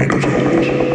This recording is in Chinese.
i go change